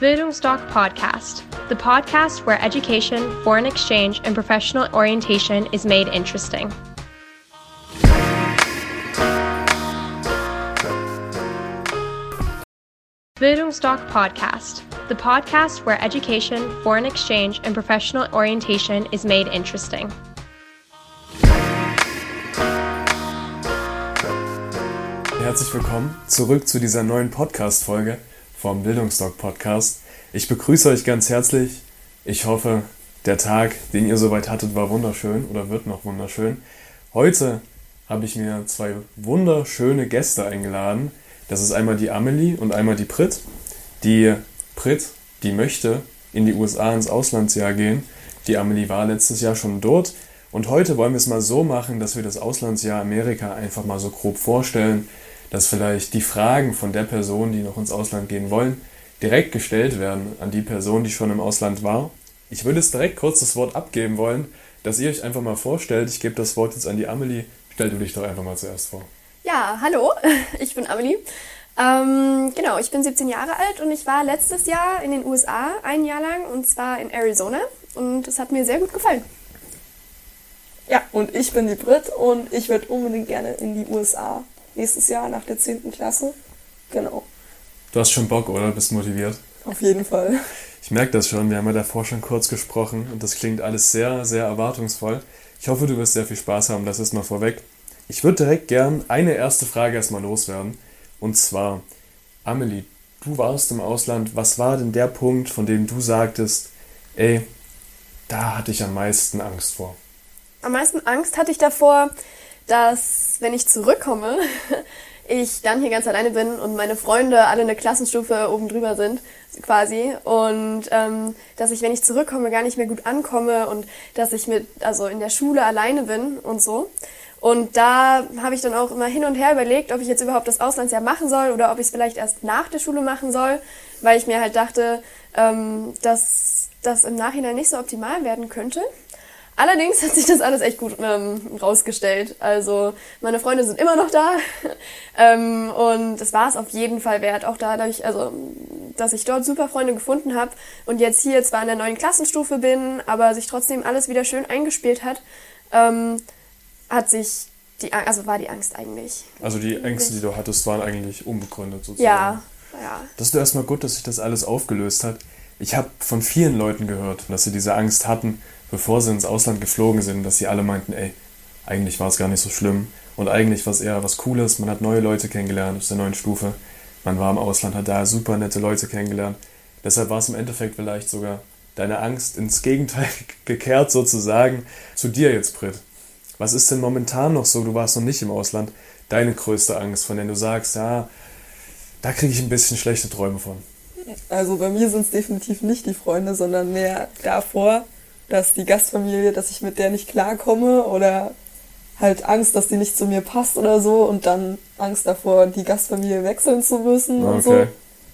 Bildungsdoc Podcast, the podcast where education, foreign exchange, and professional orientation is made interesting. Bildungsdoc Podcast, the podcast where education, foreign exchange, and professional orientation is made interesting. Herzlich willkommen zurück zu dieser neuen Podcast-Folge vom Bildungsdoc Podcast. Ich begrüße euch ganz herzlich. Ich hoffe, der Tag, den ihr soweit hattet, war wunderschön oder wird noch wunderschön. Heute habe ich mir zwei wunderschöne Gäste eingeladen. Das ist einmal die Amelie und einmal die Brit. Die Brit, die möchte in die USA ins Auslandsjahr gehen. Die Amelie war letztes Jahr schon dort. Und heute wollen wir es mal so machen, dass wir das Auslandsjahr Amerika einfach mal so grob vorstellen, dass vielleicht die Fragen von der Person, die noch ins Ausland gehen wollen, direkt gestellt werden an die Person, die schon im Ausland war. Ich würde es direkt kurz das Wort abgeben wollen, dass ihr euch einfach mal vorstellt. Ich gebe das Wort jetzt an die Amelie. Stell du dich doch einfach mal zuerst vor. Ja, hallo, ich bin Amelie. Ähm, genau, ich bin 17 Jahre alt und ich war letztes Jahr in den USA ein Jahr lang und zwar in Arizona und es hat mir sehr gut gefallen. Ja, und ich bin die Brit und ich würde unbedingt gerne in die USA nächstes Jahr nach der 10. Klasse. Genau. Du hast schon Bock, oder? Bist motiviert? Auf jeden Fall. Ich merke das schon, wir haben ja davor schon kurz gesprochen und das klingt alles sehr, sehr erwartungsvoll. Ich hoffe, du wirst sehr viel Spaß haben, das ist mal vorweg. Ich würde direkt gern eine erste Frage erstmal loswerden. Und zwar, Amelie, du warst im Ausland. Was war denn der Punkt, von dem du sagtest, ey, da hatte ich am meisten Angst vor? Am meisten Angst hatte ich davor, dass wenn ich zurückkomme, ich dann hier ganz alleine bin und meine Freunde alle eine Klassenstufe oben drüber sind, quasi. Und ähm, dass ich, wenn ich zurückkomme, gar nicht mehr gut ankomme und dass ich mit, also in der Schule alleine bin und so. Und da habe ich dann auch immer hin und her überlegt, ob ich jetzt überhaupt das Auslandsjahr machen soll oder ob ich es vielleicht erst nach der Schule machen soll, weil ich mir halt dachte, ähm, dass das im Nachhinein nicht so optimal werden könnte. Allerdings hat sich das alles echt gut ähm, rausgestellt. Also meine Freunde sind immer noch da ähm, und es war es auf jeden Fall wert. Auch dadurch, also dass ich dort super Freunde gefunden habe und jetzt hier zwar in der neuen Klassenstufe bin, aber sich trotzdem alles wieder schön eingespielt hat, ähm, hat sich die, also war die Angst eigentlich. Also die Ängste, die du hattest, waren eigentlich unbegründet sozusagen. Ja, ja. Das ist erstmal gut, dass sich das alles aufgelöst hat. Ich habe von vielen Leuten gehört, dass sie diese Angst hatten bevor sie ins Ausland geflogen sind, dass sie alle meinten, ey, eigentlich war es gar nicht so schlimm und eigentlich war es eher was Cooles, man hat neue Leute kennengelernt aus der neuen Stufe, man war im Ausland, hat da super nette Leute kennengelernt. Deshalb war es im Endeffekt vielleicht sogar deine Angst ins Gegenteil gekehrt sozusagen zu dir jetzt, Brit. Was ist denn momentan noch so, du warst noch nicht im Ausland, deine größte Angst, von der du sagst, ja, da kriege ich ein bisschen schlechte Träume von? Also bei mir sind es definitiv nicht die Freunde, sondern mehr davor, dass die Gastfamilie, dass ich mit der nicht klarkomme oder halt Angst, dass die nicht zu mir passt oder so und dann Angst davor, die Gastfamilie wechseln zu müssen okay. und so.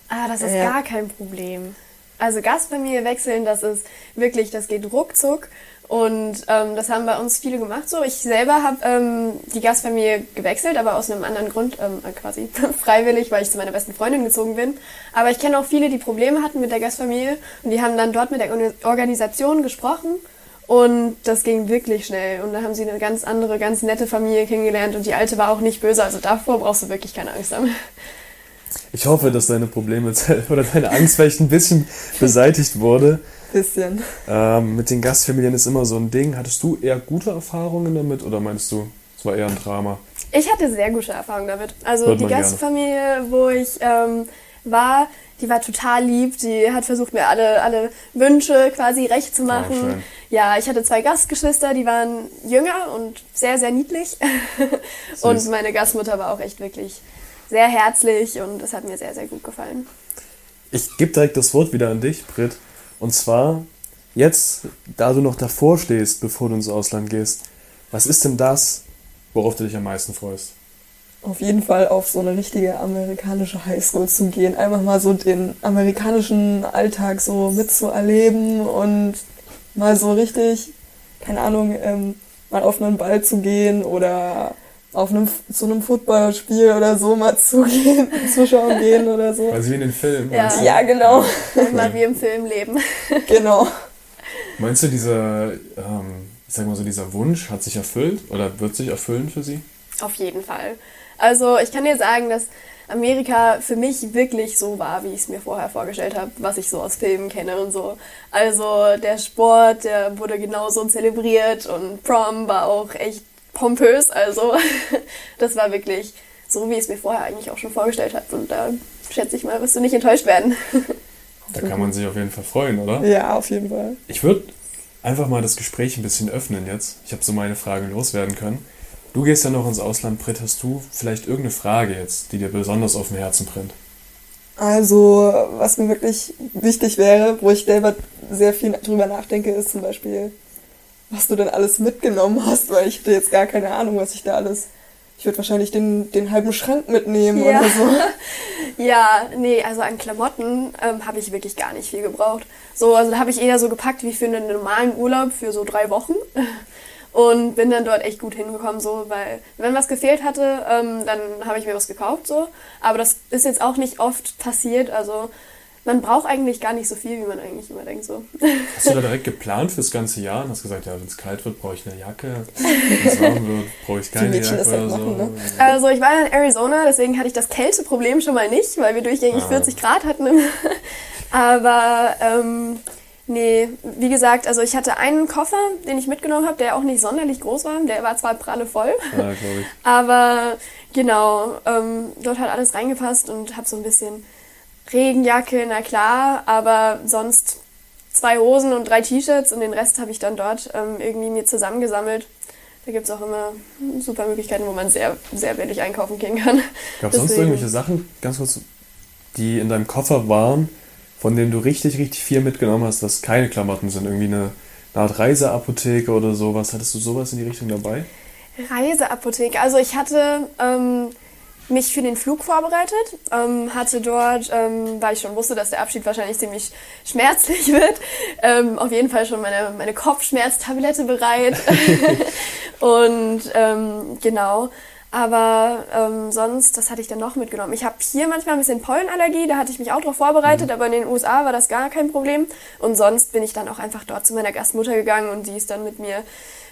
Ah, das ist ja. gar kein Problem. Also Gastfamilie wechseln, das ist wirklich, das geht ruckzuck und ähm, das haben bei uns viele gemacht so. Ich selber habe ähm, die Gastfamilie gewechselt, aber aus einem anderen Grund, ähm, quasi freiwillig, weil ich zu meiner besten Freundin gezogen bin. Aber ich kenne auch viele, die Probleme hatten mit der Gastfamilie und die haben dann dort mit der Organisation gesprochen und das ging wirklich schnell. Und da haben sie eine ganz andere, ganz nette Familie kennengelernt und die alte war auch nicht böse. Also davor brauchst du wirklich keine Angst haben. Ich hoffe, dass deine Probleme oder deine Angst vielleicht ein bisschen beseitigt wurde. Bisschen. Ähm, mit den Gastfamilien ist immer so ein Ding. Hattest du eher gute Erfahrungen damit oder meinst du, es war eher ein Drama? Ich hatte sehr gute Erfahrungen damit. Also die Gastfamilie, gerne. wo ich ähm, war, die war total lieb. Die hat versucht, mir alle, alle Wünsche quasi recht zu ah, machen. Oh, ja, ich hatte zwei Gastgeschwister, die waren jünger und sehr, sehr niedlich. und meine Gastmutter war auch echt wirklich sehr herzlich und das hat mir sehr, sehr gut gefallen. Ich gebe direkt das Wort wieder an dich, Britt. Und zwar, jetzt, da du noch davor stehst, bevor du ins Ausland gehst, was ist denn das, worauf du dich am meisten freust? Auf jeden Fall auf so eine richtige amerikanische Highschool zu gehen. Einfach mal so den amerikanischen Alltag so mitzuerleben und mal so richtig, keine Ahnung, ähm, mal auf einen Ball zu gehen oder auf einem, zu einem Footballspiel oder so mal zugehen, zuschauen gehen oder so. Also wie in den Filmen. Ja. Ja, genau. Mal wie im Film leben. genau. Meinst du, dieser, ähm, ich sag mal so, dieser Wunsch hat sich erfüllt oder wird sich erfüllen für sie? Auf jeden Fall. Also ich kann dir sagen, dass Amerika für mich wirklich so war, wie ich es mir vorher vorgestellt habe, was ich so aus Filmen kenne und so. Also der Sport, der wurde genauso zelebriert und Prom war auch echt pompös. Also das war wirklich so, wie ich es mir vorher eigentlich auch schon vorgestellt habe. Und da schätze ich mal, wirst du nicht enttäuscht werden. Da kann man sich auf jeden Fall freuen, oder? Ja, auf jeden Fall. Ich würde einfach mal das Gespräch ein bisschen öffnen jetzt. Ich habe so meine Frage loswerden können. Du gehst ja noch ins Ausland, Britt. Hast du vielleicht irgendeine Frage jetzt, die dir besonders auf dem Herzen brennt? Also, was mir wirklich wichtig wäre, wo ich selber sehr viel drüber nachdenke, ist zum Beispiel, was du denn alles mitgenommen hast, weil ich hätte jetzt gar keine Ahnung, was ich da alles. Ich würde wahrscheinlich den, den halben Schrank mitnehmen Ja. oder so. Ja, nee, also an Klamotten ähm, habe ich wirklich gar nicht viel gebraucht. So, also da habe ich eher so gepackt wie für einen normalen Urlaub für so drei Wochen. Und bin dann dort echt gut hingekommen, so, weil wenn was gefehlt hatte, ähm, dann habe ich mir was gekauft, so. Aber das ist jetzt auch nicht oft passiert, also man braucht eigentlich gar nicht so viel, wie man eigentlich immer denkt, so. Hast du da direkt geplant fürs ganze Jahr und hast gesagt, ja, wenn es kalt wird, brauche ich eine Jacke. Wenn es warm wird, brauche ich keine Mädchen Jacke das halt oder so. machen, ne? Also ich war in Arizona, deswegen hatte ich das Kälteproblem schon mal nicht, weil wir durchgängig Ah. 40 Grad hatten. Aber ähm, nee, wie gesagt, also ich hatte einen Koffer, den ich mitgenommen habe, der auch nicht sonderlich groß war. Der war zwar pralle voll, Ja, glaube ich. aber genau, ähm, dort hat alles reingepasst und habe so ein bisschen Regenjacke, na klar, aber sonst zwei Hosen und drei T-Shirts und den Rest habe ich dann dort ähm, irgendwie mir zusammengesammelt. Da gibt es auch immer super Möglichkeiten, wo man sehr, sehr billig einkaufen gehen kann. Gab es sonst irgendwelche Sachen, ganz kurz, die in deinem Koffer waren, von denen du richtig, richtig viel mitgenommen hast, was keine Klamotten sind? Irgendwie eine, eine Art Reiseapotheke oder sowas. Hattest du sowas in die Richtung dabei? Reiseapotheke. Also ich hatte ähm, mich für den Flug vorbereitet, ähm, hatte dort, ähm, weil ich schon wusste, dass der Abschied wahrscheinlich ziemlich schmerzlich wird, ähm, auf jeden Fall schon meine, meine Kopfschmerztablette bereit. Und ähm, genau. Aber ähm, sonst, das hatte ich dann noch mitgenommen. Ich habe hier manchmal ein bisschen Pollenallergie, da hatte ich mich auch darauf vorbereitet, aber in den USA war das gar kein Problem. Und sonst bin ich dann auch einfach dort zu meiner Gastmutter gegangen und die ist dann mit mir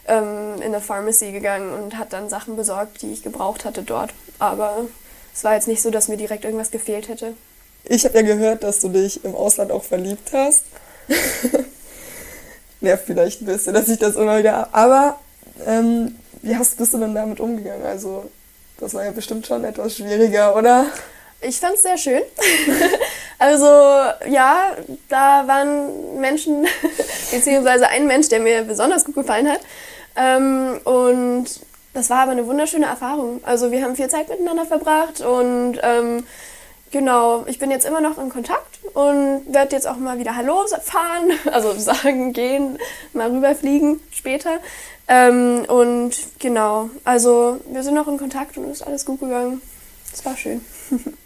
ähm, in eine Pharmacy gegangen und hat dann Sachen besorgt, die ich gebraucht hatte dort. Aber es war jetzt nicht so, dass mir direkt irgendwas gefehlt hätte. Ich habe ja gehört, dass du dich im Ausland auch verliebt hast. Nervt vielleicht ein bisschen, dass ich das immer wieder. Aber ähm, wie hast, bist du denn damit umgegangen? Also, das war ja bestimmt schon etwas schwieriger, oder? Ich fand es sehr schön. also ja, da waren Menschen, beziehungsweise ein Mensch, der mir besonders gut gefallen hat. Ähm, und das war aber eine wunderschöne Erfahrung. Also wir haben viel Zeit miteinander verbracht und ähm, genau, ich bin jetzt immer noch in Kontakt und werde jetzt auch mal wieder Hallo fahren, also sagen, gehen, mal rüberfliegen später. Ähm, und genau, also wir sind noch in Kontakt und ist alles gut gegangen. Es war schön.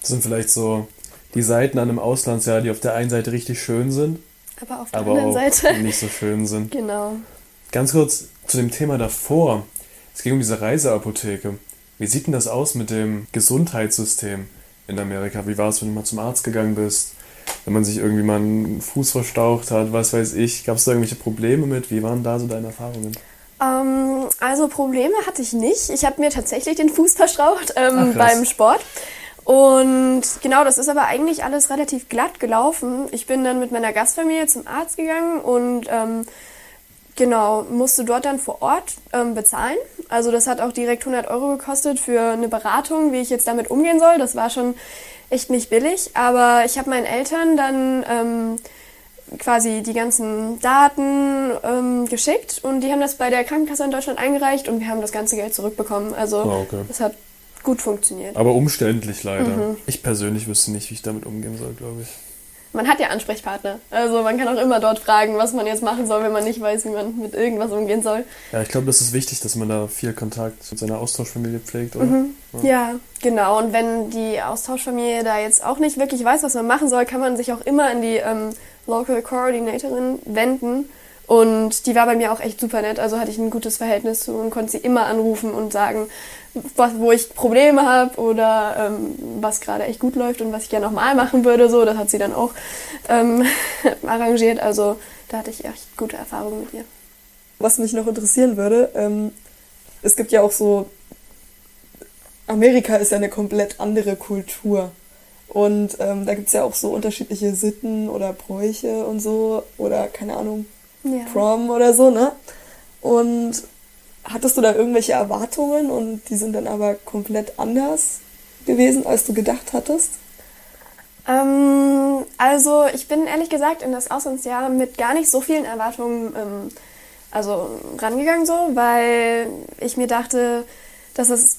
Das sind vielleicht so die Seiten an einem Auslandsjahr, die auf der einen Seite richtig schön sind, Aber auf der aber anderen Seite. nicht so schön sind. Genau. Ganz kurz zu dem Thema davor. Es ging um diese Reiseapotheke. Wie sieht denn das aus mit dem Gesundheitssystem in Amerika? Wie war es, wenn du mal zum Arzt gegangen bist? Wenn man sich irgendwie mal einen Fuß verstaucht hat, was weiß ich. Gab es da irgendwelche Probleme mit? Wie waren da so deine Erfahrungen? Ähm, also Probleme hatte ich nicht. Ich habe mir tatsächlich den Fuß verstraucht ähm, Ach, beim Sport. Und genau, das ist aber eigentlich alles relativ glatt gelaufen. Ich bin dann mit meiner Gastfamilie zum Arzt gegangen und ähm, genau, musste dort dann vor Ort ähm, bezahlen. Also das hat auch direkt 100 Euro gekostet für eine Beratung, wie ich jetzt damit umgehen soll. Das war schon echt nicht billig. Aber ich habe meinen Eltern dann ähm, quasi die ganzen Daten ähm, geschickt und die haben das bei der Krankenkasse in Deutschland eingereicht und wir haben das ganze Geld zurückbekommen. Also Ah, okay. das hat gut funktioniert. Aber umständlich leider. Mhm. Ich persönlich wüsste nicht, wie ich damit umgehen soll, glaube ich. Man hat ja Ansprechpartner. Also man kann auch immer dort fragen, was man jetzt machen soll, wenn man nicht weiß, wie man mit irgendwas umgehen soll. Ja, ich glaube, das ist wichtig, dass man da viel Kontakt mit seiner Austauschfamilie pflegt, oder? Mhm. Ja, genau. Und wenn die Austauschfamilie da jetzt auch nicht wirklich weiß, was man machen soll, kann man sich auch immer an die ähm, Local Coordinatorin wenden Und die war bei mir auch echt super nett. Also hatte ich ein gutes Verhältnis zu und konnte sie immer anrufen und sagen, was, wo ich Probleme habe oder ähm, was gerade echt gut läuft und was ich gerne nochmal machen würde. So, das hat sie dann auch ähm, arrangiert. Also da hatte ich echt gute Erfahrungen mit ihr. Was mich noch interessieren würde, ähm, es gibt ja auch so, Amerika ist ja eine komplett andere Kultur. Und ähm, da gibt es ja auch so unterschiedliche Sitten oder Bräuche und so, oder keine Ahnung, Ja. Prom oder so, ne? Und hattest du da irgendwelche Erwartungen und die sind dann aber komplett anders gewesen, als du gedacht hattest? Ähm, also ich bin ehrlich gesagt in das Auslandsjahr mit gar nicht so vielen Erwartungen ähm, also rangegangen so, weil ich mir dachte, dass es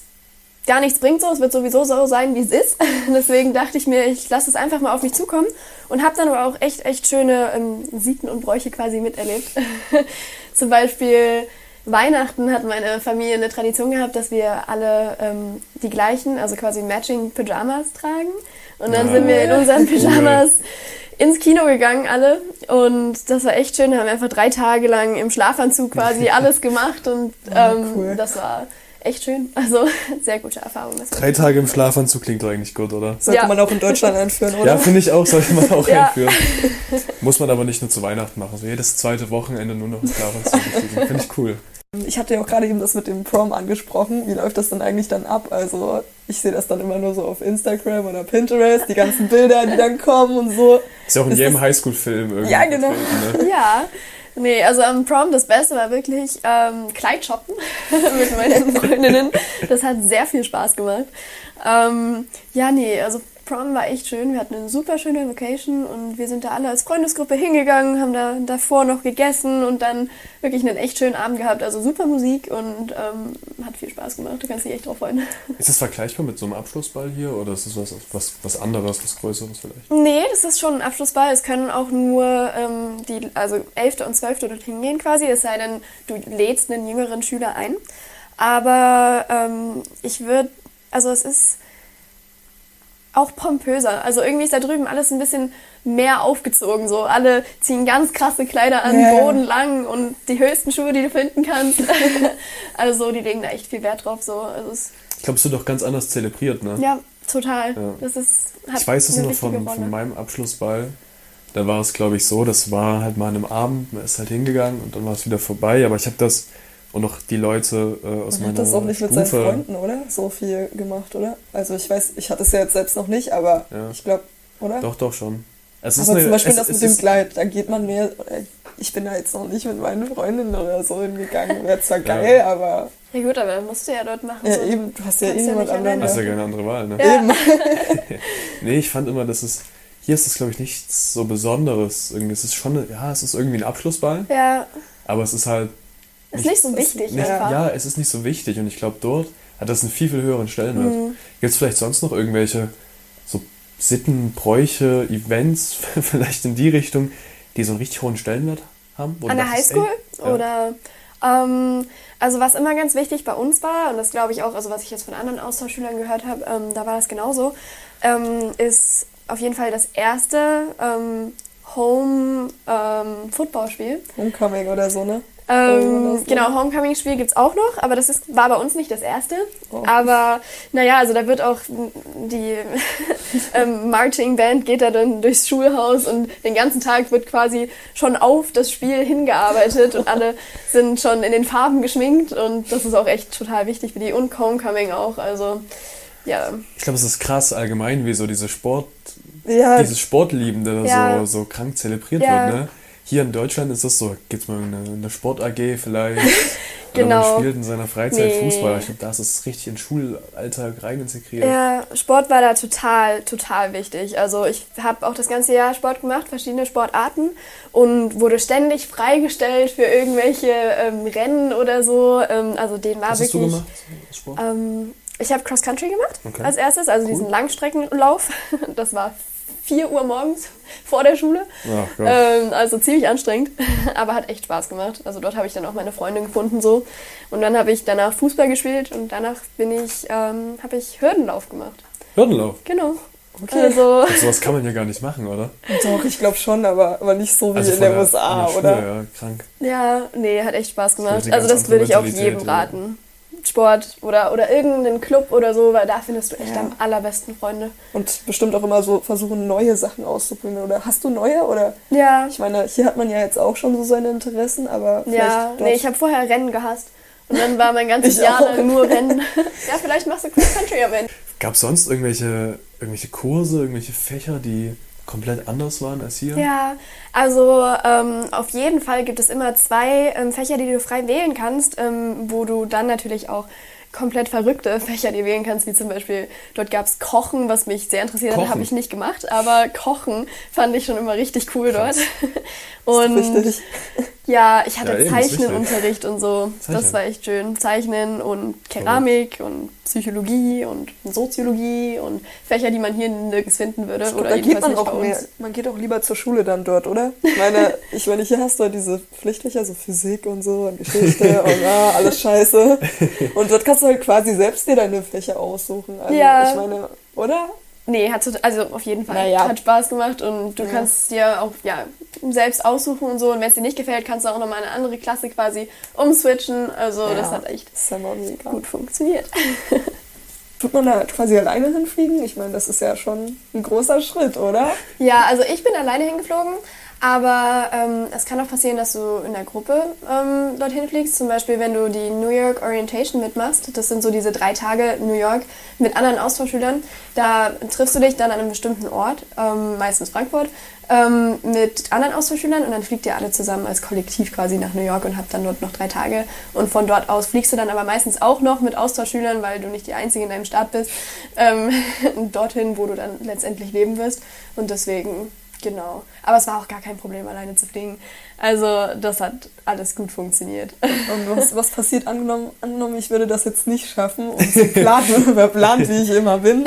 gar nichts bringt so, es wird sowieso so sein, wie es ist. Deswegen dachte ich mir, ich lasse es einfach mal auf mich zukommen und habe dann aber auch echt, echt schöne ähm, Sitten und Bräuche quasi miterlebt. Zum Beispiel Weihnachten hat meine Familie eine Tradition gehabt, dass wir alle ähm, die gleichen, also quasi matching Pyjamas tragen. Und dann Ah. sind wir in unseren Pyjamas ins Kino gegangen, alle. Und das war echt schön. Da haben wir einfach drei Tage lang im Schlafanzug quasi alles gemacht. Und Ah, ähm, cool. das war echt schön. Also sehr gute Erfahrung. Drei Tage im Schlafanzug klingt doch eigentlich gut, oder? Sollte Ja. man auch in Deutschland einführen, oder? Ja, finde ich auch, sollte man auch Ja. einführen. Muss man aber nicht nur zu Weihnachten machen. Also jedes zweite Wochenende nur noch im Schlafanzug. Finde ich cool. Ich hatte ja auch gerade eben das mit dem Prom angesprochen. Wie läuft das dann eigentlich dann ab? Also ich sehe das dann immer nur so auf Instagram oder Pinterest, die ganzen Bilder, die dann kommen und so. Ist ja auch in Ist jedem Highschool-Film irgendwie. Ja, genau. Ne? Ja, nee, also am Prom das Beste war wirklich ähm, Kleid shoppen mit meinen Freundinnen. Das hat sehr viel Spaß gemacht. Ähm, ja, nee, also Prom war echt schön. Wir hatten eine super schöne Location und wir sind da alle als Freundesgruppe hingegangen, haben da davor noch gegessen und dann wirklich einen echt schönen Abend gehabt. Also super Musik und ähm, hat viel Spaß gemacht. Du kannst dich echt drauf freuen. Ist das vergleichbar mit so einem Abschlussball hier oder ist das was, was, was anderes, was Größeres vielleicht? Nee, das ist schon ein Abschlussball. Es können auch nur ähm, die, also 11. und 12. dorthin gehen quasi, es sei denn, du lädst einen jüngeren Schüler ein. Aber ähm, ich würde, also es ist auch pompöser. Also irgendwie ist da drüben alles ein bisschen mehr aufgezogen. So alle ziehen ganz krasse Kleider an, ja. bodenlang und die höchsten Schuhe, die du finden kannst. also die legen da echt viel Wert drauf. So. Also es, Ich glaube, es wird doch ganz anders zelebriert, ne? ja, total. Ja. Das ist, hat Ich weiß es noch von, von meinem Abschlussball. Da war es, glaube ich, so, das war halt mal an einem Abend, man ist halt hingegangen und dann war es wieder vorbei. Aber ich habe das und auch die Leute äh, aus Man meiner hat das auch nicht mit Stufe, seinen Freunden, oder? So viel gemacht, oder? Also ich weiß, ich hatte es ja jetzt selbst noch nicht, aber Ja. ich glaube, oder? Doch, doch schon. Es aber zum Beispiel es- das es mit dem Kleid, da geht man mehr. oder Ich bin da jetzt noch nicht mit meinen Freundinnen oder so hingegangen. Wäre zwar geil, aber Ja gut, aber musst du ja dort machen. ja, so. eben, du hast ja eh ja niemand anderen. Hast ja keine andere Wahl, ne? Ja. Eben. Nee, ich fand immer, dass es. Hier ist es, glaube ich, nichts so Besonderes. Irgendwie, es ist schon, eine, ja, es ist irgendwie ein Abschlussball, Ja, aber es ist halt. Ist nicht so wichtig Nicht, einfach. ja, es ist nicht so wichtig und ich glaube, dort hat das einen viel, viel höheren Stellenwert. Mhm. Gibt es vielleicht sonst noch irgendwelche so Sitten, Bräuche, Events, vielleicht in die Richtung, die so einen richtig hohen Stellenwert haben? An der Highschool? ey, ja. Oder ähm, also was immer ganz wichtig bei uns war, und das glaube ich auch, also was ich jetzt von anderen Austauschschülern gehört habe, ähm, da war das genauso, ähm, ist auf jeden Fall das erste ähm, Home ähm, Footballspiel. Homecoming oder so, ne? Ähm, genau, Homecoming-Spiel gibt's auch noch, aber das ist, war bei uns nicht das erste. Oh. Aber naja, also da wird auch die ähm, Marching-Band geht da dann durchs Schulhaus und den ganzen Tag wird quasi schon auf das Spiel hingearbeitet und alle sind schon in den Farben geschminkt und das ist auch echt total wichtig für die und Homecoming auch. Also ja, Ich glaube, es ist krass allgemein, wie so diese Sport, Ja, dieses Sportliebende Ja. so, so krank zelebriert Ja. wird, ne? Hier in Deutschland ist das so, gibt's mal eine, eine Sport-AG vielleicht. Oder Genau. man spielt in seiner Freizeit Nee. Fußball. Ich glaube, da ist es richtig in den Schulalltag rein integriert. Ja, Sport war da total, total wichtig. Also ich habe auch das ganze Jahr Sport gemacht, verschiedene Sportarten und wurde ständig freigestellt für irgendwelche ähm, Rennen oder so. Ähm, also den war Was hast du wirklich. gemacht? Sport? Ähm, ich habe Cross Country gemacht Okay. als erstes, also Cool. diesen Langstreckenlauf. Das war 4 Uhr morgens vor der Schule. Ähm, also ziemlich anstrengend, aber hat echt Spaß gemacht. Also dort habe ich dann auch meine Freundin gefunden so. Und dann habe ich danach Fußball gespielt und danach bin ich, ähm, habe ich Hürdenlauf gemacht. Hürdenlauf. Genau. Okay. Also, Ach, sowas kann man ja gar nicht machen, oder? Doch, ich glaube schon, aber, aber nicht so wie Also in der der- USA, der oder? Schule, ja, krank. ja, nee, hat echt Spaß gemacht. Also das würde ich auch jedem raten. Sport oder, oder irgendeinen Club oder so, weil da findest du echt Ja. am allerbesten Freunde. Und bestimmt auch immer so versuchen, neue Sachen auszuprobieren. Oder hast du neue? Oder Ja, ich meine, hier hat man ja jetzt auch schon so seine Interessen, aber vielleicht ja. dort- Nee, ich habe vorher Rennen gehasst. Und dann war mein ganzes Ich Jahr auch. lang nur Rennen. ja, vielleicht machst du Cross Country am Ende. Gab es sonst irgendwelche, irgendwelche Kurse, irgendwelche Fächer, die komplett anders waren als hier? Ja, also ähm, auf jeden Fall gibt es immer zwei ähm, Fächer, die du frei wählen kannst, ähm, wo du dann natürlich auch komplett verrückte Fächer dir wählen kannst, wie zum Beispiel, dort gab es Kochen, was mich sehr interessiert hat, habe ich nicht gemacht, aber Kochen fand ich schon immer richtig cool dort. Krass. Und richtig. ja, ich hatte Ja, Zeichnenunterricht und so. Zeichnen. Das war echt schön. Zeichnen und Keramik und Psychologie und Soziologie und Fächer, die man hier nirgends finden würde. Oder da geht man nicht auch bei mehr, uns. man geht auch lieber zur Schule dann dort, oder? Ich meine, ich meine, hier hast du diese Pflichtfächer, so Physik und so und Geschichte und ah, alles scheiße. Und dort kannst du halt quasi selbst dir deine Fächer aussuchen. Also Ja. ich meine, oder? Nee, hat also auf jeden Fall. Naja. Hat Spaß gemacht und du Ja. kannst dir auch ja, selbst aussuchen und so. Und wenn es dir nicht gefällt, kannst du auch nochmal eine andere Klasse quasi umswitchen. Also das Ja, hat echt Das gut funktioniert. Tut man da quasi alleine hinfliegen? Ich meine, das ist ja schon ein großer Schritt, oder? Ja, also ich bin alleine hingeflogen, aber ähm, es kann auch passieren, dass du in der Gruppe ähm, dorthin fliegst. Zum Beispiel, wenn du die New York Orientation mitmachst. Das sind so diese drei Tage New York mit anderen Austauschschülern. Da triffst du dich dann an einem bestimmten Ort, ähm, meistens Frankfurt, ähm, mit anderen Austauschschülern und dann fliegt ihr alle zusammen als Kollektiv quasi nach New York und habt dann dort noch drei Tage. Und von dort aus fliegst du dann aber meistens auch noch mit Austauschschülern, weil du nicht die Einzige in deinem Staat bist, ähm, dorthin, wo du dann letztendlich leben wirst. Und deswegen, genau. Aber es war auch gar kein Problem, alleine zu fliegen. Also das hat alles gut funktioniert. Und was, was passiert, angenommen, angenommen, ich würde das jetzt nicht schaffen und so planen, verplant, wie ich immer bin,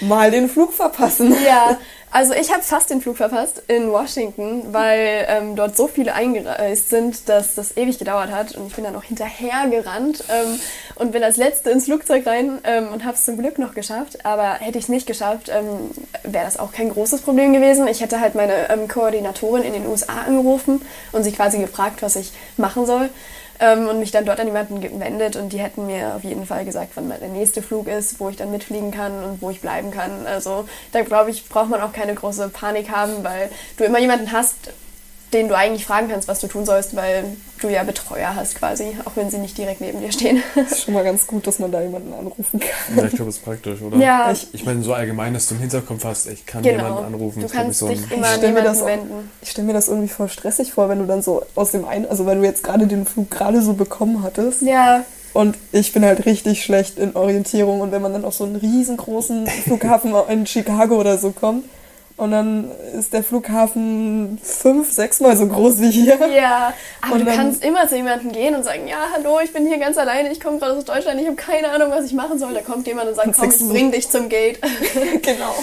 mal den Flug verpassen. Ja, also ich habe fast den Flug verpasst in Washington, weil ähm, dort so viele eingereist sind, dass das ewig gedauert hat. Und ich bin dann auch hinterher gerannt ähm, und bin als Letzte ins Flugzeug rein ähm, und habe es zum Glück noch geschafft. Aber hätte ich es nicht geschafft, ähm, wäre das auch kein großes Problem gewesen. Ich hätte halt meine ähm, Koordinatorin in den USA angerufen und sie quasi gefragt, was ich machen soll. Ähm, und mich dann dort an jemanden gewendet und die hätten mir auf jeden Fall gesagt, wann der nächste Flug ist, wo ich dann mitfliegen kann und wo ich bleiben kann. Also da glaube ich, braucht man auch keine große Panik haben, weil du immer jemanden hast, den du eigentlich fragen kannst, was du tun sollst, weil du ja Betreuer hast quasi, auch wenn sie nicht direkt neben dir stehen. Das ist schon mal ganz gut, dass man da jemanden anrufen kann. Ja, ich glaube, das ist praktisch, oder? Ja. Ich, ich meine, so allgemein, dass du im Hinterkopf hast, ich kann Genau. jemanden anrufen. Du kannst ich, so dich immer Ich an jemanden das auch- wenden. Ich stelle mir das irgendwie voll stressig vor, wenn du dann so aus dem einen, also weil du jetzt gerade den Flug gerade so bekommen hattest. Ja, Und ich bin halt richtig schlecht in Orientierung. Und wenn man dann auf so einen riesengroßen Flughafen in Chicago oder so kommt und dann ist der Flughafen fünf, sechsmal so groß wie hier. ja. Aber Und du kannst immer zu jemandem gehen und sagen, ja, hallo, ich bin hier ganz alleine, ich komme gerade aus Deutschland, ich habe keine Ahnung, was ich machen soll. Da kommt jemand und sagt, komm, ich bring dich zum Gate. genau.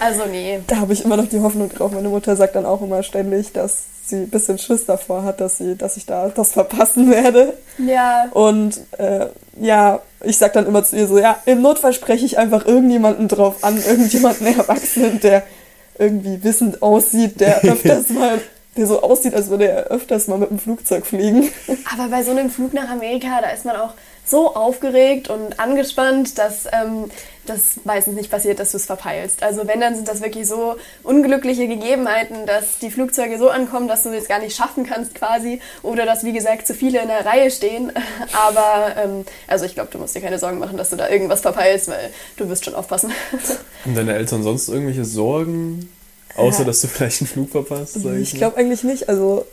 Also nee. Da habe ich immer noch die Hoffnung drauf. Meine Mutter sagt dann auch immer ständig, dass sie ein bisschen Schiss davor hat, dass, sie, dass ich da das verpassen werde. Ja, Und äh, ja, ich sag dann immer zu ihr so, ja, im Notfall spreche ich einfach irgendjemanden drauf an, irgendjemanden Erwachsenen, der irgendwie wissend aussieht, der öfters mal, der so aussieht, als würde er öfters mal mit dem Flugzeug fliegen. aber bei so einem Flug nach Amerika, da ist man auch so aufgeregt und angespannt, dass ähm, das meistens nicht passiert, dass du es verpeilst. Also wenn, dann sind das wirklich so unglückliche Gegebenheiten, dass die Flugzeuge so ankommen, dass du es gar nicht schaffen kannst quasi oder dass, wie gesagt, zu viele in der Reihe stehen. Aber ähm, also ich glaube, du musst dir keine Sorgen machen, dass du da irgendwas verpeilst, weil du wirst schon aufpassen. haben deine Eltern sonst irgendwelche Sorgen? Außer, Ja. dass du vielleicht einen Flug verpasst? Ich mal? glaube eigentlich nicht. Also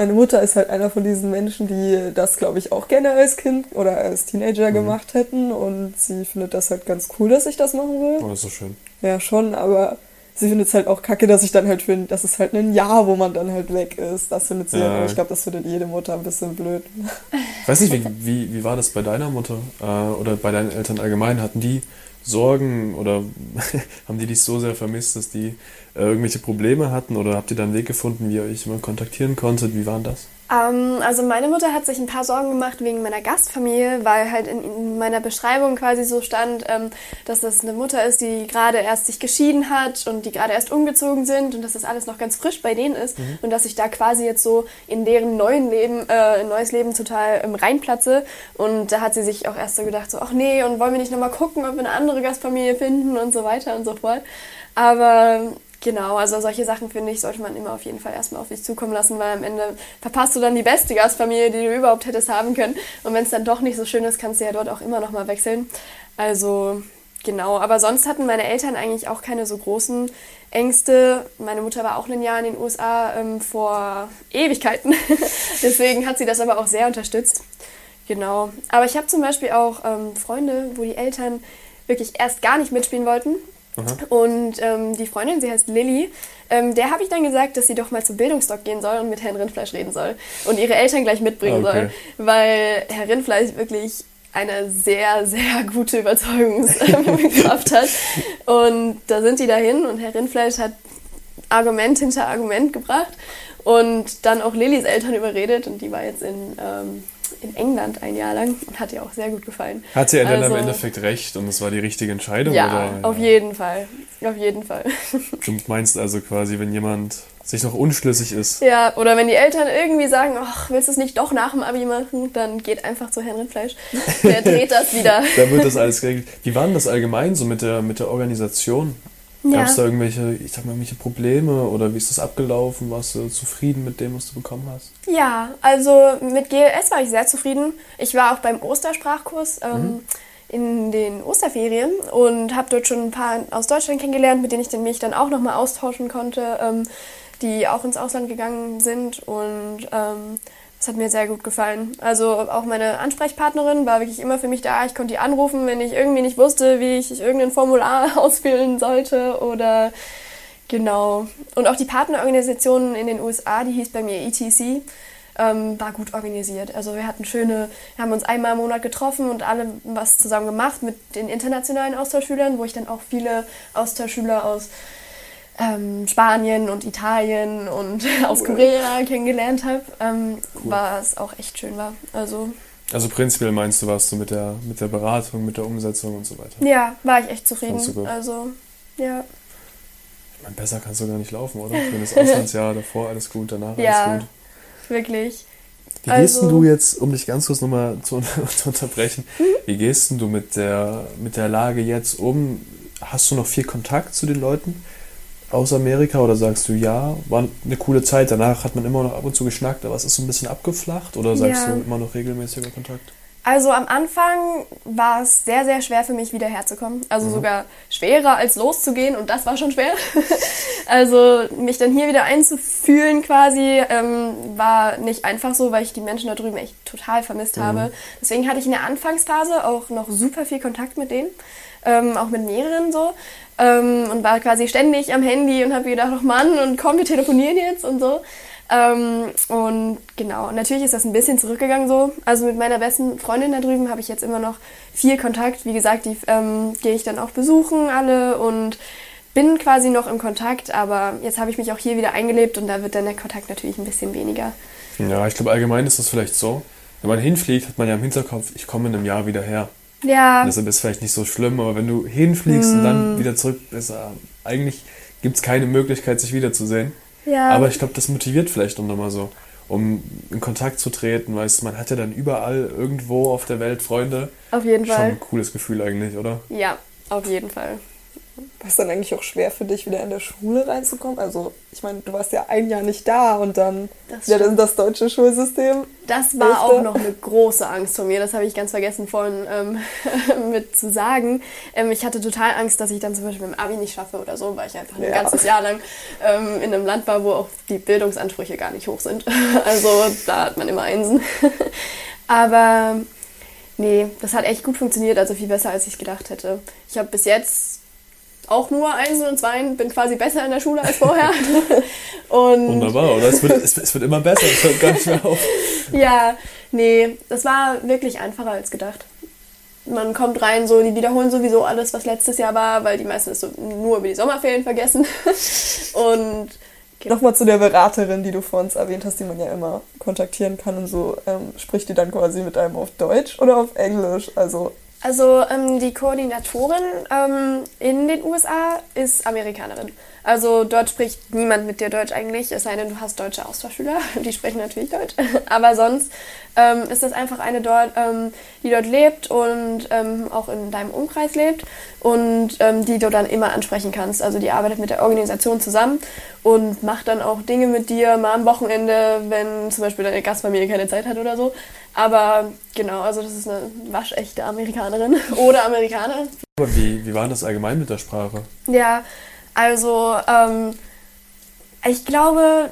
meine Mutter ist halt einer von diesen Menschen, die das, glaube ich, auch gerne als Kind oder als Teenager gemacht hätten. Und sie findet das halt ganz cool, dass ich das machen will. Oh, das ist so schön. Ja, schon, aber sie findet es halt auch kacke, dass ich dann halt finde, das ist halt ein Jahr, wo man dann halt weg ist. Das findet sie Ja. halt, aber ich glaube, das findet jede Mutter ein bisschen blöd. Ich weiß nicht, wie, wie, wie war das bei deiner Mutter äh, oder bei deinen Eltern allgemein? Hatten die Sorgen oder haben die dich so sehr vermisst, dass die irgendwelche Probleme hatten oder habt ihr dann einen Weg gefunden, wie ihr euch immer kontaktieren konntet? Wie war das? Ähm, also meine Mutter hat sich ein paar Sorgen gemacht wegen meiner Gastfamilie, weil halt in, in meiner Beschreibung quasi so stand, ähm, dass das eine Mutter ist, die gerade erst sich geschieden hat und die gerade erst umgezogen sind und dass das alles noch ganz frisch bei denen ist mhm. und dass ich da quasi jetzt so in deren neuen Leben, äh, neues Leben total ähm, reinplatze. Und da hat sie sich auch erst so gedacht, so, ach nee, und wollen wir nicht nochmal gucken, ob wir eine andere Gastfamilie finden und so weiter und so fort. Aber Genau, also solche Sachen finde ich, sollte man immer auf jeden Fall erstmal auf sich zukommen lassen, weil am Ende verpasst du dann die beste Gastfamilie, die du überhaupt hättest haben können. Und wenn es dann doch nicht so schön ist, kannst du ja dort auch immer nochmal wechseln. Also genau, aber sonst hatten meine Eltern eigentlich auch keine so großen Ängste. Meine Mutter war auch ein Jahr in den USA ähm, vor Ewigkeiten. Deswegen hat sie das aber auch sehr unterstützt. Genau. Aber ich habe zum Beispiel auch ähm, Freunde, wo die Eltern wirklich erst gar nicht mitspielen wollten Aha. Und ähm, die Freundin, sie heißt Lilly, ähm, der habe ich dann gesagt, dass sie doch mal zum Bildungsdoc gehen soll und mit Herrn Rindfleisch reden soll. Und ihre Eltern gleich mitbringen okay. soll. Weil Herr Rindfleisch wirklich eine sehr, sehr gute Überzeugungskraft hat. Und da sind die dahin und Herr Rindfleisch hat Argument hinter Argument gebracht und dann auch Lillys Eltern überredet und die war jetzt in ähm, in England ein Jahr lang und hat ihr auch sehr gut gefallen. Hat sie ja dann also, im Endeffekt recht und es war die richtige Entscheidung? Ja, oder? auf jeden Fall. Auf jeden Fall. Du meinst also quasi, wenn jemand sich noch unschlüssig ist. Ja, oder wenn die Eltern irgendwie sagen, ach, willst du es nicht doch nach dem Abi machen, dann geht einfach zu Herrn Rindfleisch. Der dreht das wieder. da wird das alles geregelt. Wie war denn das allgemein so mit der, mit der Organisation? Ja. Gab es da irgendwelche, ich sag mal, irgendwelche Probleme oder wie ist das abgelaufen? Warst du zufrieden mit dem, was du bekommen hast? Ja, also mit GLS war ich sehr zufrieden. Ich war auch beim Ostersprachkurs ähm, mhm. in den Osterferien und habe dort schon ein paar aus Deutschland kennengelernt, mit denen ich mich dann auch nochmal austauschen konnte, ähm, die auch ins Ausland gegangen sind und ähm, das hat mir sehr gut gefallen. Also auch meine Ansprechpartnerin war wirklich immer für mich da. Ich konnte die anrufen, wenn ich irgendwie nicht wusste, wie ich irgendein Formular ausfüllen sollte oder genau. Und auch die Partnerorganisation in den USA, die hieß bei mir ETC, ähm, war gut organisiert. Also wir hatten schöne, wir haben uns einmal im Monat getroffen und alle was zusammen gemacht mit den internationalen Austauschschülern, wo ich dann auch viele Austauschschüler aus ähm, Spanien und Italien und aus Korea kennengelernt habe, ähm, cool. war es auch echt schön war. Also, also prinzipiell meinst du, warst du mit der, mit der Beratung, mit der Umsetzung und so weiter? Ja, war ich echt zufrieden. Also, ja. Ich meine, besser kannst du gar nicht laufen, oder? Wenn das Auslandsjahr davor alles gut, danach ja, alles gut. wirklich. Wie also, gehst du jetzt, um dich ganz kurz nochmal zu, zu unterbrechen, mhm. wie gehst du mit der, mit der Lage jetzt um? Hast du noch viel Kontakt zu den Leuten? Aus Amerika oder sagst du, ja, war eine coole Zeit, danach hat man immer noch ab und zu geschnackt, aber es ist so ein bisschen abgeflacht oder sagst ja. du immer noch regelmäßiger Kontakt? Also am Anfang war es sehr, sehr schwer für mich wieder herzukommen. Also mhm. sogar schwerer als loszugehen und das war schon schwer. also mich dann hier wieder einzufühlen quasi ähm, war nicht einfach so, weil ich die Menschen da drüben echt total vermisst mhm. habe. Deswegen hatte ich in der Anfangsphase auch noch super viel Kontakt mit denen ähm, auch mit mehreren so. Ähm, und war quasi ständig am Handy und habe gedacht, ach Mann, und komm, wir telefonieren jetzt und so. Ähm, und genau, natürlich ist das ein bisschen zurückgegangen so. Also mit meiner besten Freundin da drüben habe ich jetzt immer noch viel Kontakt. Wie gesagt, die ähm, gehe ich dann auch besuchen alle und bin quasi noch im Kontakt, aber jetzt habe ich mich auch hier wieder eingelebt und da wird dann der Kontakt natürlich ein bisschen weniger. Ja, ich glaube allgemein ist das vielleicht so. Wenn man hinfliegt, hat man ja im Hinterkopf, ich komme in einem Jahr wieder her. Ja. Deshalb ist es vielleicht nicht so schlimm, aber wenn du hinfliegst mm. und dann hm. wieder zurück bist, äh, eigentlich gibt es keine Möglichkeit, sich wiederzusehen. Ja. Aber ich glaube, das motiviert vielleicht auch nochmal so, um in Kontakt zu treten, weißt man hat ja dann überall irgendwo auf der Welt Freunde. Auf jeden Fall. Schon ein cooles Gefühl eigentlich, oder? Ja, auf jeden Fall. War es dann eigentlich auch schwer für dich, wieder in der Schule reinzukommen? Also, ich meine, du warst ja ein Jahr nicht da und dann das ja, das, das deutsche Schulsystem. Das war Hälfte. auch noch eine große Angst von mir. Das habe ich ganz vergessen vorhin ähm, mit zu sagen. Ähm, ich hatte total Angst, dass ich dann zum Beispiel mit dem Abi nicht schaffe oder so, weil ich einfach ein ja. ganzes Jahr lang ähm, in einem Land war, wo auch die Bildungsansprüche gar nicht hoch sind. also, da hat man immer Einsen. Aber nee, das hat echt gut funktioniert, also viel besser, als ich gedacht hätte. Ich habe bis jetzt auch nur Einsen und Zweien, bin quasi besser in der Schule als vorher. und Wunderbar, oder? Es wird, es, es wird immer besser, es hört gar nicht mehr auf. ja, nee, das war wirklich einfacher als gedacht. Man kommt rein, so, die wiederholen sowieso alles, was letztes Jahr war, weil die meisten es so nur über die Sommerferien vergessen. und Genau. Nochmal zu der Beraterin, die du vor uns erwähnt hast, die man ja immer kontaktieren kann und so. Ähm, spricht die dann quasi mit einem auf Deutsch oder auf Englisch? Also Also ähm, die Koordinatorin ähm, in den USA ist Amerikanerin. Also dort spricht niemand mit dir Deutsch eigentlich, es sei denn, du hast deutsche Austauschschüler, die sprechen natürlich Deutsch. Aber sonst ähm, ist das einfach eine dort, ähm, die dort lebt und ähm, auch in deinem Umkreis lebt und ähm, die du dann immer ansprechen kannst. Also die arbeitet mit der Organisation zusammen und macht dann auch Dinge mit dir, mal am Wochenende, wenn zum Beispiel deine Gastfamilie keine Zeit hat oder so. Aber genau, also das ist eine waschechte Amerikanerin oder Amerikaner. Aber wie, wie war das allgemein mit der Sprache? Ja, also ähm, ich glaube,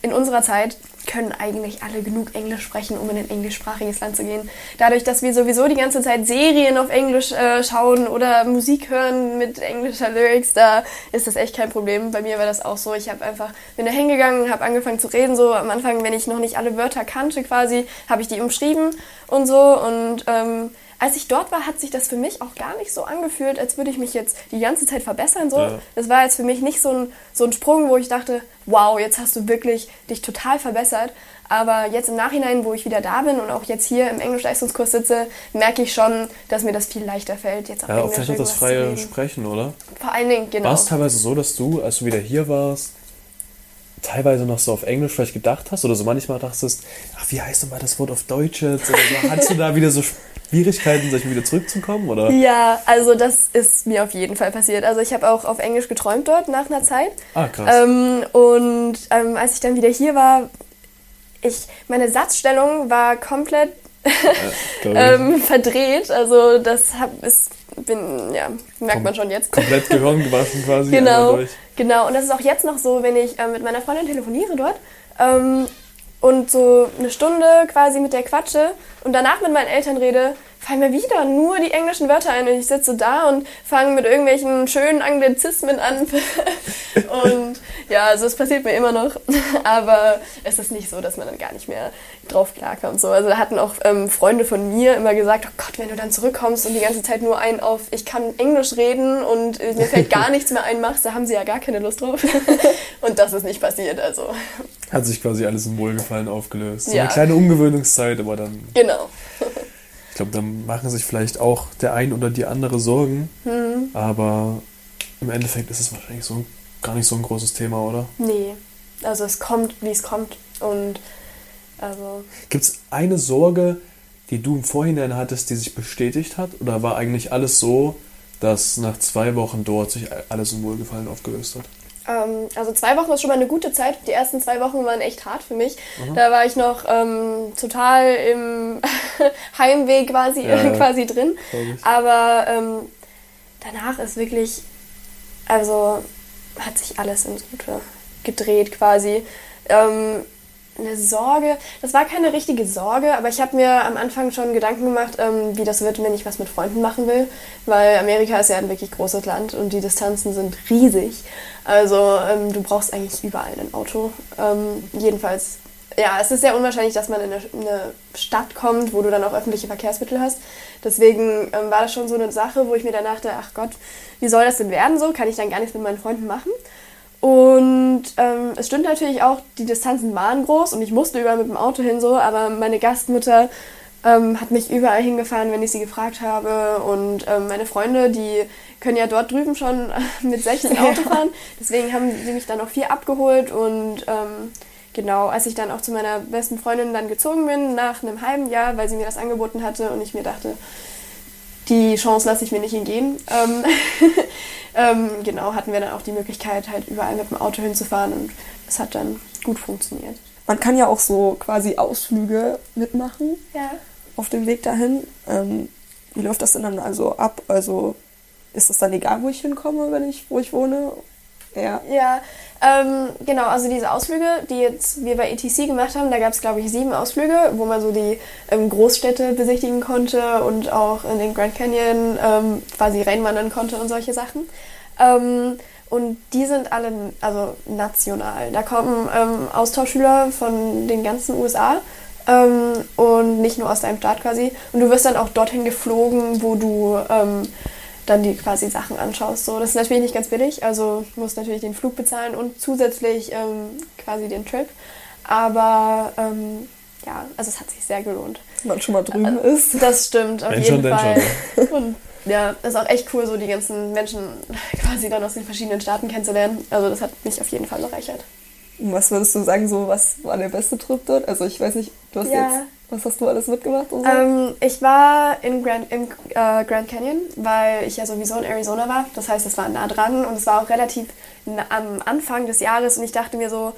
in unserer Zeit können eigentlich alle genug Englisch sprechen, um in ein englischsprachiges Land zu gehen. Dadurch, dass wir sowieso die ganze Zeit Serien auf Englisch äh, schauen oder Musik hören mit englischer Lyrics, da ist das echt kein Problem. Bei mir war das auch so. Ich habe einfach bin da hingegangen, habe angefangen zu reden. So am Anfang, wenn ich noch nicht alle Wörter kannte, quasi, habe ich die umschrieben und so und ähm, als ich dort war, hat sich das für mich auch gar nicht so angefühlt, als würde ich mich jetzt die ganze Zeit verbessern. So. Ja. Das war jetzt für mich nicht so ein, so ein Sprung, wo ich dachte, wow, jetzt hast du wirklich dich total verbessert. Aber jetzt im Nachhinein, wo ich wieder da bin und auch jetzt hier im Englisch-Leistungskurs sitze, merke ich schon, dass mir das viel leichter fällt, jetzt Ja, auch Englisch vielleicht auch das freie. Sprechen, oder? Vor allen Dingen, genau. War es teilweise so, dass du, als du wieder hier warst, teilweise noch so auf Englisch vielleicht gedacht hast oder so manchmal dachtest, ach, wie heißt denn mal das Wort auf Deutsch jetzt? Oder so. Hattest du da wieder so Schwierigkeiten, mal, wieder zurückzukommen? Oder? Ja, also das ist mir auf jeden Fall passiert. Also ich habe auch auf Englisch geträumt dort nach einer Zeit. Ah, krass. Ähm, und ähm, als ich dann wieder hier war, ich, meine Satzstellung war komplett Ähm, verdreht. Also das hab, ist, bin, ja, merkt Kom- man schon jetzt. Komplett Gehirn gewaschen quasi. Genau, genau. Und das ist auch jetzt noch so, wenn ich äh, mit meiner Freundin telefoniere dort ähm, und so eine Stunde quasi mit der quatsche und danach mit meinen Eltern rede, fallen mir wieder nur die englischen Wörter ein und ich sitze da und fange mit irgendwelchen schönen Anglizismen an. und ja, also es passiert mir immer noch, aber es ist nicht so, dass man dann gar nicht mehr drauf klarkommt. So, also da hatten auch ähm, Freunde von mir immer gesagt, oh Gott, wenn du dann zurückkommst und die ganze Zeit nur ein auf, ich kann Englisch reden und äh, mir fällt gar nichts mehr ein machst, da haben sie ja gar keine Lust drauf. und das ist nicht passiert, also Hat sich quasi alles im Wohlgefallen aufgelöst. So Ja. eine kleine Ungewöhnungszeit, aber dann, genau. Ich glaube, dann machen sich vielleicht auch der ein oder die andere Sorgen. Hm. Aber im Endeffekt ist es wahrscheinlich so gar nicht so ein großes Thema, oder? Nee, also es kommt, wie es kommt und also Gibt es eine Sorge, die du im Vorhinein hattest, die sich bestätigt hat? Oder war eigentlich alles so, dass nach zwei Wochen dort sich alles im Wohlgefallen aufgelöst hat? Ähm, also zwei Wochen ist schon mal eine gute Zeit. Die ersten zwei Wochen waren echt hart für mich. Da war ich noch ähm, total im Heimweg quasi, Ja, quasi drin. Aber ähm, danach ist wirklich, also hat sich alles ins Gute gedreht quasi. Eine Sorge, das war keine richtige Sorge, aber ich habe mir am Anfang schon Gedanken gemacht, ähm, wie das wird, wenn ich was mit Freunden machen will, weil Amerika ist ja ein wirklich großes Land und die Distanzen sind riesig. Also ähm, du brauchst eigentlich überall ein Auto. Ähm, jedenfalls, ja, es ist sehr unwahrscheinlich, dass man in eine, in eine Stadt kommt, wo du dann auch öffentliche Verkehrsmittel hast. Deswegen ähm, war das schon so eine Sache, wo ich mir dann dachte, ach Gott, wie soll das denn werden so? Kann ich dann gar nichts mit meinen Freunden machen? Und ähm, es stimmt natürlich auch, die Distanzen waren groß und ich musste überall mit dem Auto hin so, aber meine Gastmutter ähm, hat mich überall hingefahren, wenn ich sie gefragt habe. Und ähm, meine Freunde, die können ja dort drüben schon mit 16 Auto fahren. Deswegen haben sie mich dann auch viel abgeholt. Und ähm, genau, als ich dann auch zu meiner besten Freundin dann gezogen bin, nach einem halben Jahr, weil sie mir das angeboten hatte und ich mir dachte, die Chance lasse ich mir nicht entgehen. Ähm, ähm, genau, hatten wir dann auch die Möglichkeit, halt überall mit dem Auto hinzufahren und das hat dann gut funktioniert. Man kann ja auch so quasi Ausflüge mitmachen Ja. auf dem Weg dahin. Ähm, wie läuft das denn dann also ab? Also ist es dann egal, wo ich hinkomme, wenn ich, wo ich wohne? Ja. Ja, ähm, genau, also diese Ausflüge, die jetzt wir bei ETC gemacht haben, da gab es, glaube ich, sieben Ausflüge, wo man so die ähm, Großstädte besichtigen konnte und auch in den Grand Canyon ähm, quasi reinwandern konnte und solche Sachen. Ähm, und die sind alle also national. Da kommen ähm, Austauschschüler von den ganzen USA ähm, und nicht nur aus deinem Staat quasi. Und du wirst dann auch dorthin geflogen, wo du dann die quasi Sachen anschaust. So, das ist natürlich nicht ganz billig, also musst natürlich den Flug bezahlen und zusätzlich ähm, quasi den Trip. Aber ähm, ja, also es hat sich sehr gelohnt. Wenn man schon mal drüben äh, ist. Das stimmt, auf Wenn jeden schon, Fall. Und ja, ist auch echt cool, so die ganzen Menschen quasi dann aus den verschiedenen Staaten kennenzulernen. Also das hat mich auf jeden Fall bereichert. Was würdest du sagen, so was war der beste Trip dort? Also ich weiß nicht, du hast ja. jetzt, was hast du alles mitgemacht? So? Ähm, ich war in Grand, im äh, Grand Canyon, weil ich ja sowieso in Arizona war. Das heißt, es war nah dran und es war auch relativ am Anfang des Jahres und ich dachte mir so,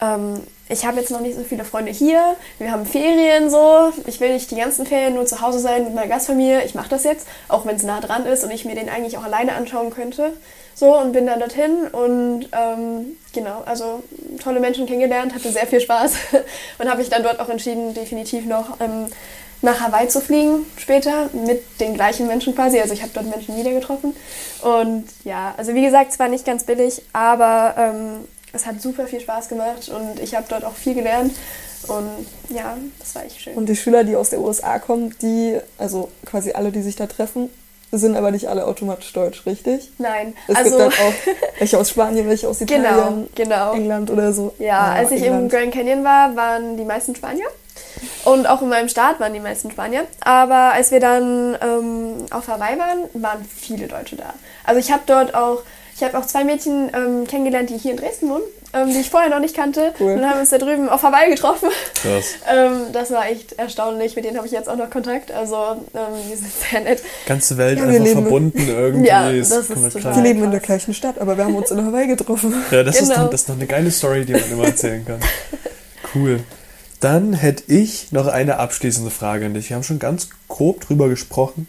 ähm, ich habe jetzt noch nicht so viele Freunde hier, wir haben Ferien so, ich will nicht die ganzen Ferien nur zu Hause sein mit meiner Gastfamilie, ich mache das jetzt, auch wenn es nah dran ist und ich mir den eigentlich auch alleine anschauen könnte. So und bin dann dorthin und ähm, genau, also tolle Menschen kennengelernt, hatte sehr viel Spaß und habe mich dann dort auch entschieden, definitiv noch ähm, nach Hawaii zu fliegen später mit den gleichen Menschen quasi. Also ich habe dort Menschen wieder getroffen und ja, also wie gesagt, es war nicht ganz billig, aber ähm, es hat super viel Spaß gemacht und ich habe dort auch viel gelernt. Und ja, das war echt schön. Und die Schüler, die aus der USA kommen, die, also quasi alle, die sich da treffen, sind aber nicht alle automatisch deutsch, richtig? Nein. Es also, gibt dann auch welche aus Spanien, welche aus genau, Italien, genau, genau. England oder so. Ja, ja als ich England. im Grand Canyon war, waren die meisten Spanier. Und auch in meinem Staat waren die meisten Spanier. Aber als wir dann ähm, auf Hawaii waren, waren viele Deutsche da. Also ich habe dort auch ich habe auch zwei Mädchen ähm, kennengelernt, die hier in Dresden wohnen, ähm, die ich vorher noch nicht kannte. Cool. Und haben uns da drüben auf Hawaii getroffen. Krass. ähm, das war echt erstaunlich. Mit denen habe ich jetzt auch noch Kontakt. Also, ähm, die sind sehr nett. Ganze Welt ja, einfach verbunden irgendwie. Ja, das ist total Wir leben in der gleichen Stadt, aber wir haben uns in Hawaii getroffen. Ja, das, genau. ist, noch, das ist noch eine geile Story, die man immer erzählen kann. Cool. Dann hätte ich noch eine abschließende Frage an dich. Wir haben schon ganz grob drüber gesprochen.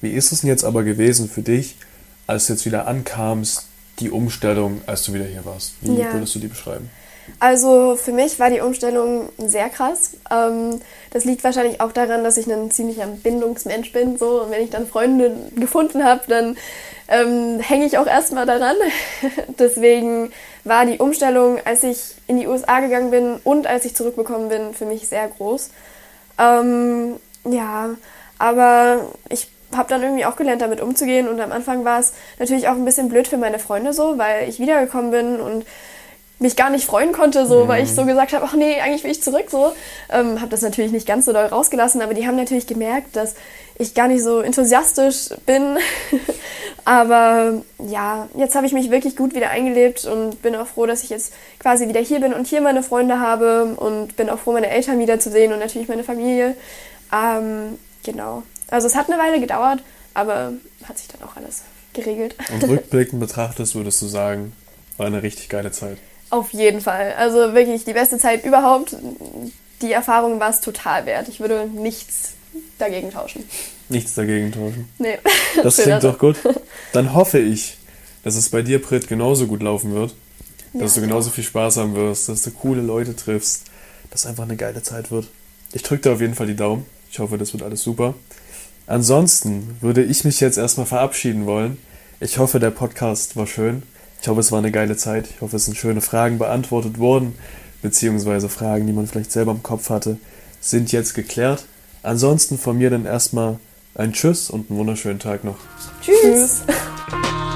Wie ist es denn jetzt aber gewesen für dich, als du jetzt wieder ankamst, die Umstellung, als du wieder hier warst? Wie ja. würdest du die beschreiben? Also für mich war die Umstellung sehr krass. Ähm, das liegt wahrscheinlich auch daran, dass ich ein ziemlicher Bindungsmensch bin. So. Und wenn ich dann Freunde gefunden habe, dann ähm, hänge ich auch erstmal daran. Deswegen war die Umstellung, als ich in die USA gegangen bin und als ich zurückbekommen bin, für mich sehr groß. Ähm, ja, aber ich habe dann irgendwie auch gelernt, damit umzugehen. Und am Anfang war es natürlich auch ein bisschen blöd für meine Freunde so, weil ich wiedergekommen bin und mich gar nicht freuen konnte, so, mhm. weil ich so gesagt habe, ach nee, eigentlich will ich zurück, so. Ähm, habe das natürlich nicht ganz so doll rausgelassen, aber die haben natürlich gemerkt, dass ich gar nicht so enthusiastisch bin. aber ja, jetzt habe ich mich wirklich gut wieder eingelebt und bin auch froh, dass ich jetzt quasi wieder hier bin und hier meine Freunde habe und bin auch froh, meine Eltern wiederzusehen und natürlich meine Familie. Ähm, genau. Also es hat eine Weile gedauert, aber hat sich dann auch alles geregelt. Und rückblickend betrachtest, würdest du sagen, war eine richtig geile Zeit. Auf jeden Fall. Also wirklich die beste Zeit überhaupt. Die Erfahrung war es total wert. Ich würde nichts dagegen tauschen. Nichts dagegen tauschen? Nee. Das klingt doch gut. Dann hoffe ich, dass es bei dir, Brit, genauso gut laufen wird. Dass ja, du genauso viel Spaß haben wirst, dass du coole Leute triffst, dass es einfach eine geile Zeit wird. Ich drücke dir auf jeden Fall die Daumen. Ich hoffe, das wird alles super. Ansonsten würde ich mich jetzt erstmal verabschieden wollen. Ich hoffe, der Podcast war schön. Ich hoffe, es war eine geile Zeit. Ich hoffe, es sind schöne Fragen beantwortet worden, beziehungsweise Fragen, die man vielleicht selber im Kopf hatte, sind jetzt geklärt. Ansonsten von mir dann erstmal ein Tschüss und einen wunderschönen Tag noch. Tschüss. Tschüss.